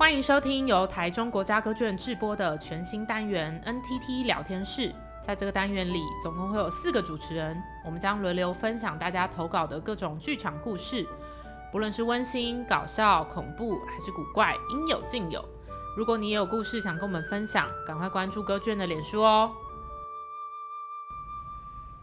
欢迎收听由台中国家歌剧院制播的全新单元 NTT 聊天室。在这个单元里，总共会有四个主持人，我们将轮流分享大家投稿的各种剧场故事，不论是温馨、搞笑、恐怖还是古怪，应有尽有。如果你也有故事想跟我们分享，赶快关注歌剧院的脸书哦。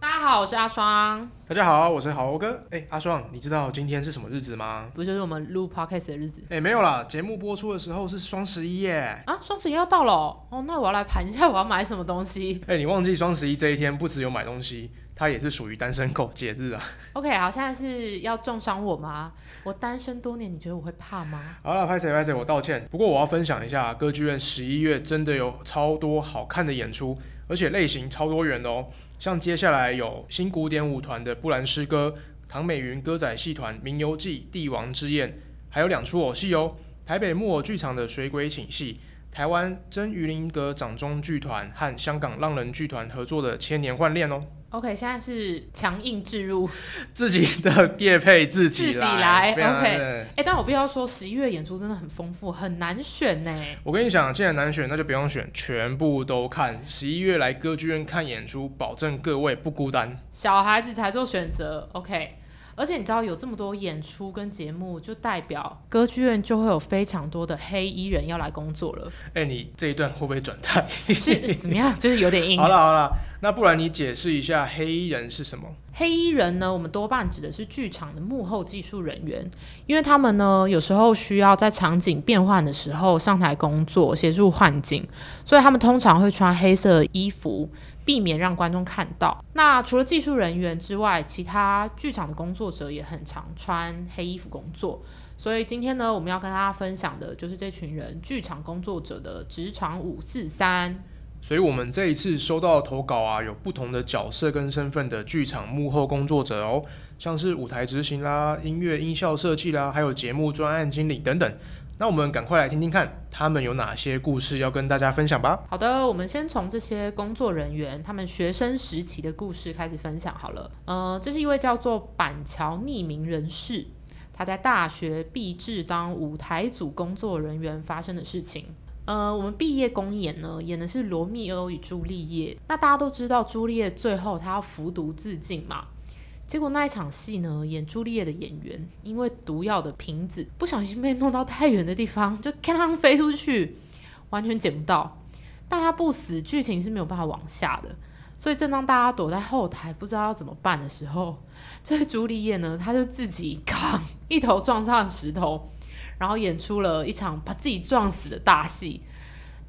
大家好，我是阿双。大家好，我是好欧哥。哎、欸，阿双，你知道今天是什么日子吗？不就是我们录 podcast 的日子？哎、欸，没有啦，节目播出的时候是双十一耶。啊，双十一要到了哦，那我要来盘一下我要买什么东西。哎、欸，你忘记双十一这一天不只有买东西，它也是属于单身狗节日啊。OK，好，现在是要重伤我吗？我单身多年，你觉得我会怕吗？好了，拍谁拍谁，我道歉。不过我要分享一下，歌剧院十一月真的有超多好看的演出，而且类型超多元的哦。像接下来有新古典舞团的《布兰诗歌》，唐美云歌仔戏团《名游记》《帝王之宴》，还有两出偶戏哦。台北木偶剧场的《水鬼请戏》，台湾真鱼林阁掌中剧团和香港浪人剧团合作的《千年幻恋》哦。OK，现在是强硬置入自己的业配自己来，自己来。OK，哎、欸，但我必须要说，十一月演出真的很丰富，很难选呢。我跟你讲，既然难选，那就不用选，全部都看。十一月来歌剧院看演出，保证各位不孤单。小孩子才做选择，OK。而且你知道有这么多演出跟节目，就代表歌剧院就会有非常多的黑衣人要来工作了。哎、欸，你这一段会不会转台？是怎么样？就是有点硬。好了好了，那不然你解释一下黑衣人是什么？黑衣人呢，我们多半指的是剧场的幕后技术人员，因为他们呢有时候需要在场景变换的时候上台工作，协助换景，所以他们通常会穿黑色衣服。避免让观众看到。那除了技术人员之外，其他剧场的工作者也很常穿黑衣服工作。所以今天呢，我们要跟大家分享的就是这群人剧场工作者的职场五四三。所以我们这一次收到的投稿啊，有不同的角色跟身份的剧场幕后工作者哦，像是舞台执行啦、音乐音效设计啦，还有节目专案经理等等。那我们赶快来听听看，他们有哪些故事要跟大家分享吧。好的，我们先从这些工作人员他们学生时期的故事开始分享好了。呃，这是一位叫做板桥匿名人士，他在大学毕制当舞台组工作人员发生的事情。呃，我们毕业公演呢，演的是《罗密欧与朱丽叶》。那大家都知道，朱丽叶最后她要服毒自尽嘛。结果那一场戏呢，演朱丽叶的演员因为毒药的瓶子不小心被弄到太远的地方，就咔飞出去，完全捡不到。但他不死，剧情是没有办法往下的。所以正当大家躲在后台不知道要怎么办的时候，这个朱丽叶呢，他就自己扛一头撞上石头，然后演出了一场把自己撞死的大戏。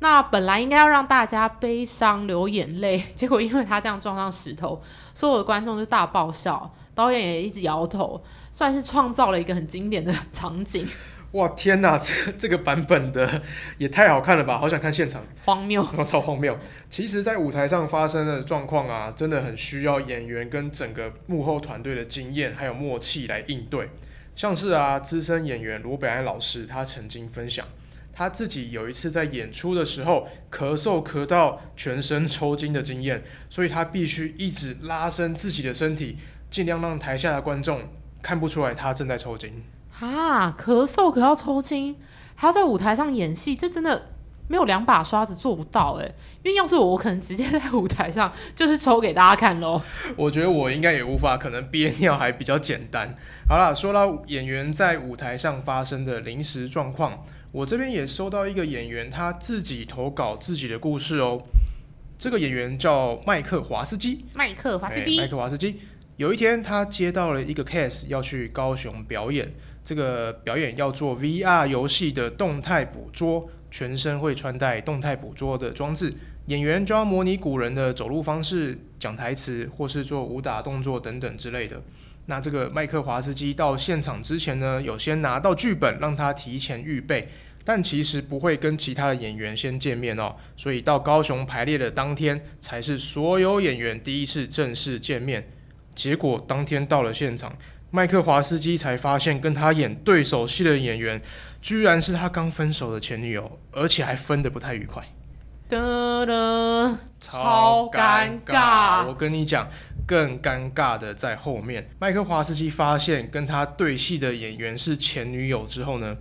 那本来应该要让大家悲伤流眼泪，结果因为他这样撞上石头，所有的观众就大爆笑，导演也一直摇头，算是创造了一个很经典的场景。哇天哪，这这个版本的也太好看了吧！好想看现场，荒谬，超荒谬。其实，在舞台上发生的状况啊，真的很需要演员跟整个幕后团队的经验还有默契来应对。像是啊，资深演员罗北安老师，他曾经分享。他自己有一次在演出的时候咳嗽咳到全身抽筋的经验，所以他必须一直拉伸自己的身体，尽量让台下的观众看不出来他正在抽筋。啊，咳嗽咳到抽筋，还要在舞台上演戏，这真的没有两把刷子做不到诶。因为要是我，我可能直接在舞台上就是抽给大家看喽。我觉得我应该也无法，可能憋尿还比较简单。好了，说到演员在舞台上发生的临时状况。我这边也收到一个演员他自己投稿自己的故事哦。这个演员叫麦克华斯基。麦克华斯基。麦克华斯基。有一天，他接到了一个 case，要去高雄表演。这个表演要做 VR 游戏的动态捕捉，全身会穿戴动态捕捉的装置。演员就要模拟古人的走路方式、讲台词，或是做武打动作等等之类的。那这个麦克华斯基到现场之前呢，有先拿到剧本，让他提前预备。但其实不会跟其他的演员先见面哦，所以到高雄排练的当天才是所有演员第一次正式见面。结果当天到了现场，麦克华斯基才发现跟他演对手戏的演员，居然是他刚分手的前女友，而且还分得不太愉快。超尴尬！我跟你讲，更尴尬的在后面。麦克华斯基发现跟他对戏的演员是前女友之后呢，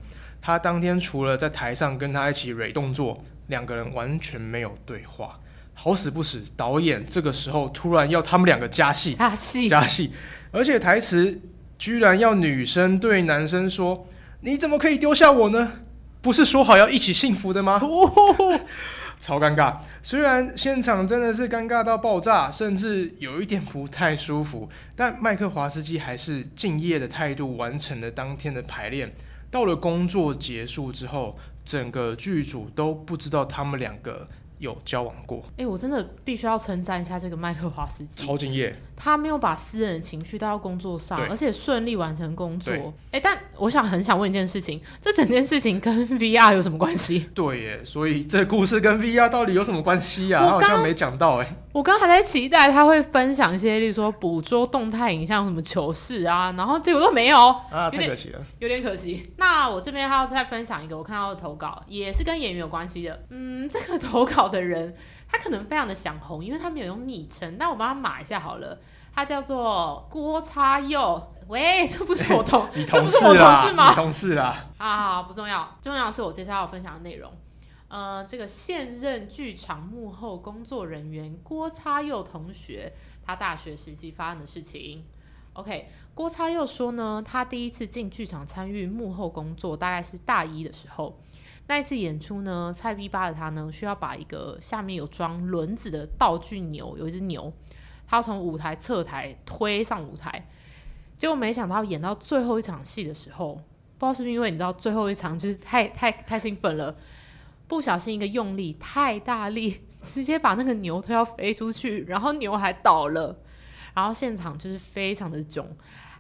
他当天除了在台上跟他一起蕊动作，两个人完全没有对话。好死不死，导演这个时候突然要他们两个加戏，加戏，加戏，而且台词居然要女生对男生说：“你怎么可以丢下我呢？不是说好要一起幸福的吗？”哦、超尴尬。虽然现场真的是尴尬到爆炸，甚至有一点不太舒服，但麦克华斯基还是敬业的态度完成了当天的排练。到了工作结束之后，整个剧组都不知道他们两个。有交往过，哎、欸，我真的必须要称赞一下这个麦克华斯基，超敬业。他没有把私人的情绪带到工作上，而且顺利完成工作。哎、欸，但我想很想问一件事情，这整件事情跟 VR 有什么关系？对耶，所以这故事跟 VR 到底有什么关系呀？刚他好像没讲到哎。我刚还在期待他会分享一些，例如说捕捉动态影像什么糗事啊，然后结果都没有啊，太可惜了，有点可惜。那我这边还要再分享一个我看到的投稿，也是跟演员有关系的。嗯，这个投稿的人他可能非常的想红，因为他没有用昵称，但我帮他码一下好了。他叫做郭叉佑，喂，这不是我同，这不是我同事吗？你同事啦，啊，不重要，重要的是我接下来要分享的内容。呃，这个现任剧场幕后工作人员郭叉佑同学，他大学时期发生的事情。OK，郭叉佑说呢，他第一次进剧场参与幕后工作，大概是大一的时候。那一次演出呢，菜逼巴的他呢，需要把一个下面有装轮子的道具牛，有一只牛。他从舞台侧台推上舞台，结果没想到演到最后一场戏的时候，不知道是不是因为你知道最后一场就是太太太兴奋了，不小心一个用力太大力，直接把那个牛推要飞出去，然后牛还倒了，然后现场就是非常的囧，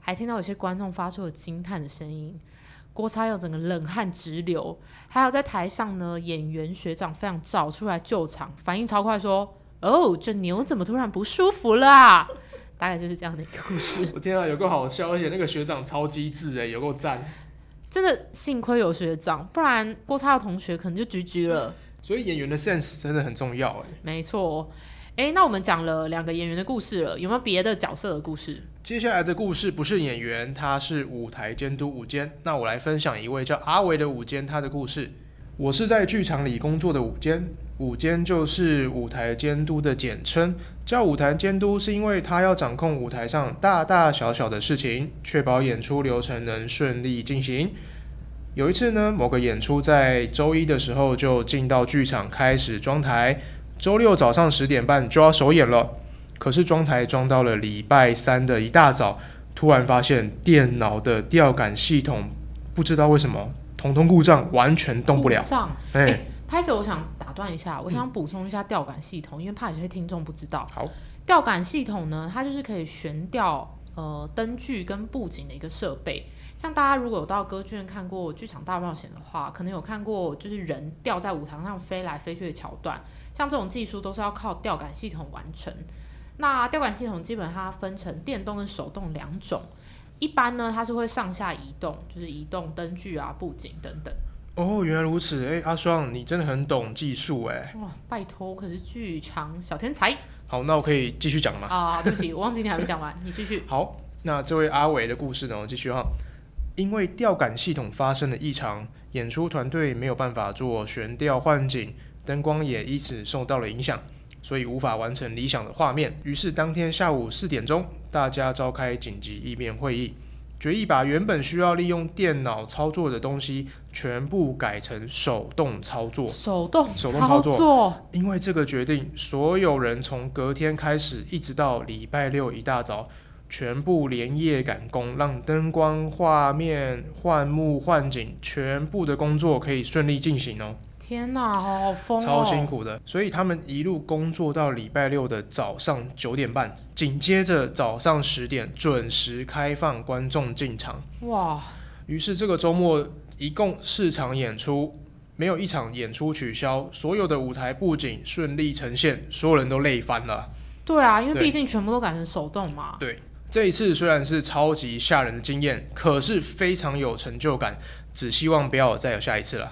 还听到有些观众发出了惊叹的声音，郭叉佑整个冷汗直流，还有在台上呢，演员学长非常早出来救场，反应超快说。哦，这牛怎么突然不舒服了啊？大概就是这样的一个故事。我天啊，有够好笑，而且那个学长超机智哎，有够赞。真的幸亏有学长，不然郭叉的同学可能就 GG 了。所以演员的 sense 真的很重要哎。没错，哎，那我们讲了两个演员的故事了，有没有别的角色的故事？接下来的故事不是演员，他是舞台监督舞监。那我来分享一位叫阿维的舞监他的故事。我是在剧场里工作的舞监。舞监就是舞台监督的简称，叫舞台监督是因为他要掌控舞台上大大小小的事情，确保演出流程能顺利进行。有一次呢，某个演出在周一的时候就进到剧场开始装台，周六早上十点半就要首演了。可是装台装到了礼拜三的一大早，突然发现电脑的吊杆系统不知道为什么统统故障，完全动不了。故障，哎、欸，开始我想打。断一下，我想补充一下吊杆系统，嗯、因为怕有些听众不知道。好，吊杆系统呢，它就是可以悬吊呃灯具跟布景的一个设备。像大家如果有到歌剧院看过《剧场大冒险》的话，可能有看过就是人吊在舞台上飞来飞去的桥段。像这种技术都是要靠吊杆系统完成。那吊杆系统基本上它分成电动跟手动两种。一般呢，它是会上下移动，就是移动灯具啊、布景等等。哦，原来如此，哎，阿双，你真的很懂技术，哎，哇，拜托，我可是剧场小天才。好，那我可以继续讲吗？啊，对不起，我忘记你还没讲完，你继续。好，那这位阿伟的故事呢，我继续哈。因为吊杆系统发生了异常，演出团队没有办法做悬吊换景，灯光也因此受到了影响，所以无法完成理想的画面。于是当天下午四点钟，大家召开紧急意面会议。决议把原本需要利用电脑操作的东西全部改成手动操作。手动手动操作，因为这个决定，所有人从隔天开始一直到礼拜六一大早，全部连夜赶工，让灯光、画面、换幕、换景，全部的工作可以顺利进行哦。天哪，好好疯哦！超辛苦的，所以他们一路工作到礼拜六的早上九点半，紧接着早上十点准时开放观众进场。哇！于是这个周末一共四场演出，没有一场演出取消，所有的舞台布景顺利呈现，所有人都累翻了。对啊，因为毕竟全部都改成手动嘛。对，这一次虽然是超级吓人的经验，可是非常有成就感，只希望不要再有下一次了。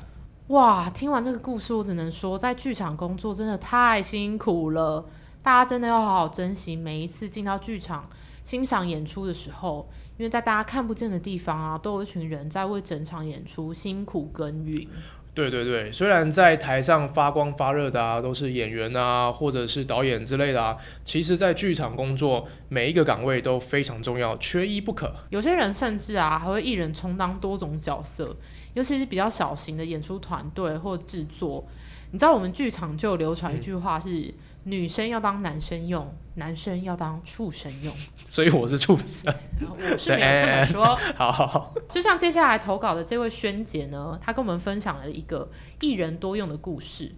哇，听完这个故事，我只能说，在剧场工作真的太辛苦了。大家真的要好好珍惜每一次进到剧场，欣赏演出的时候，因为在大家看不见的地方啊，都有一群人在为整场演出辛苦耕耘。对对对，虽然在台上发光发热的啊，都是演员啊，或者是导演之类的啊，其实，在剧场工作，每一个岗位都非常重要，缺一不可。有些人甚至啊，还会一人充当多种角色，尤其是比较小型的演出团队或制作。你知道，我们剧场就流传一句话是。嗯女生要当男生用，男生要当畜生用，所以我是畜生。我是没有这么说。好 好好，就像接下来投稿的这位萱姐呢，她跟我们分享了一个一人多用的故事。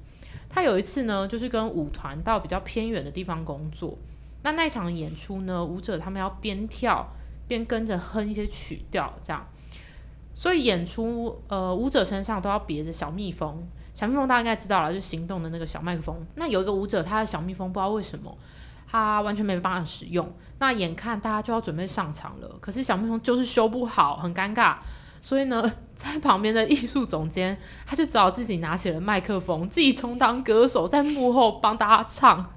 她有一次呢，就是跟舞团到比较偏远的地方工作，那那一场演出呢，舞者他们要边跳边跟着哼一些曲调，这样，所以演出呃舞者身上都要别着小蜜蜂。小蜜蜂大家应该知道了，就是行动的那个小麦克风。那有一个舞者，他的小蜜蜂不知道为什么，他完全没办法使用。那眼看大家就要准备上场了，可是小蜜蜂就是修不好，很尴尬。所以呢，在旁边的艺术总监，他就只好自己拿起了麦克风，自己充当歌手，在幕后帮大家唱。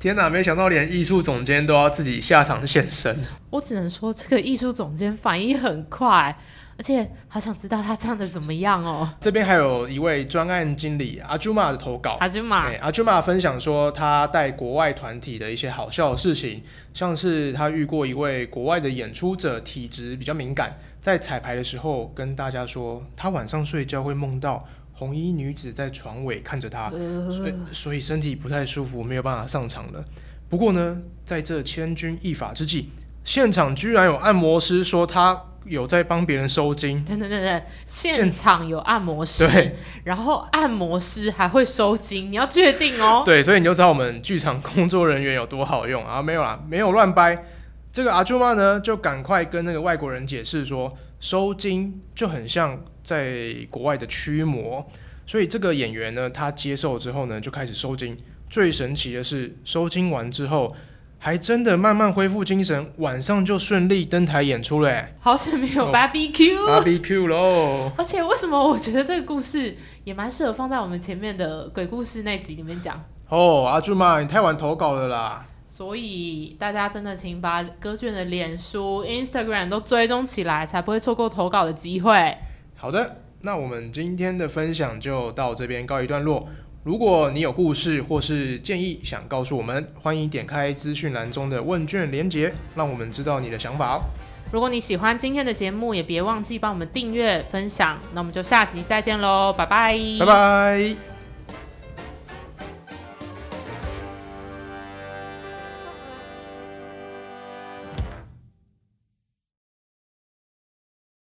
天哪，没想到连艺术总监都要自己下场现身。我只能说，这个艺术总监反应很快。而且好想知道他唱的怎么样哦。这边还有一位专案经理阿朱玛的投稿。阿朱玛，对，阿朱玛分享说他带国外团体的一些好笑的事情，像是他遇过一位国外的演出者，体质比较敏感，在彩排的时候跟大家说，他晚上睡觉会梦到红衣女子在床尾看着他，呃、所以所以身体不太舒服，没有办法上场了。不过呢，在这千钧一发之际，现场居然有按摩师说他。有在帮别人收金，对对对对，现场有按摩师，对，然后按摩师还会收金，你要确定哦。对，所以你就知道我们剧场工作人员有多好用啊！没有啦，没有乱掰。这个阿朱妈呢，就赶快跟那个外国人解释说，收金就很像在国外的驱魔。所以这个演员呢，他接受之后呢，就开始收金。最神奇的是，收金完之后。还真的慢慢恢复精神，晚上就顺利登台演出了。好险没有 BBQ，BBQ 喽。哦、而且为什么我觉得这个故事也蛮适合放在我们前面的鬼故事那集里面讲？哦，阿朱妈，你太晚投稿了啦。所以大家真的请把歌剧院的脸书、Instagram 都追踪起来，才不会错过投稿的机会。好的，那我们今天的分享就到这边告一段落。如果你有故事或是建议想告诉我们，欢迎点开资讯栏中的问卷连结，让我们知道你的想法。如果你喜欢今天的节目，也别忘记帮我们订阅、分享。那我们就下集再见喽，拜拜，拜拜。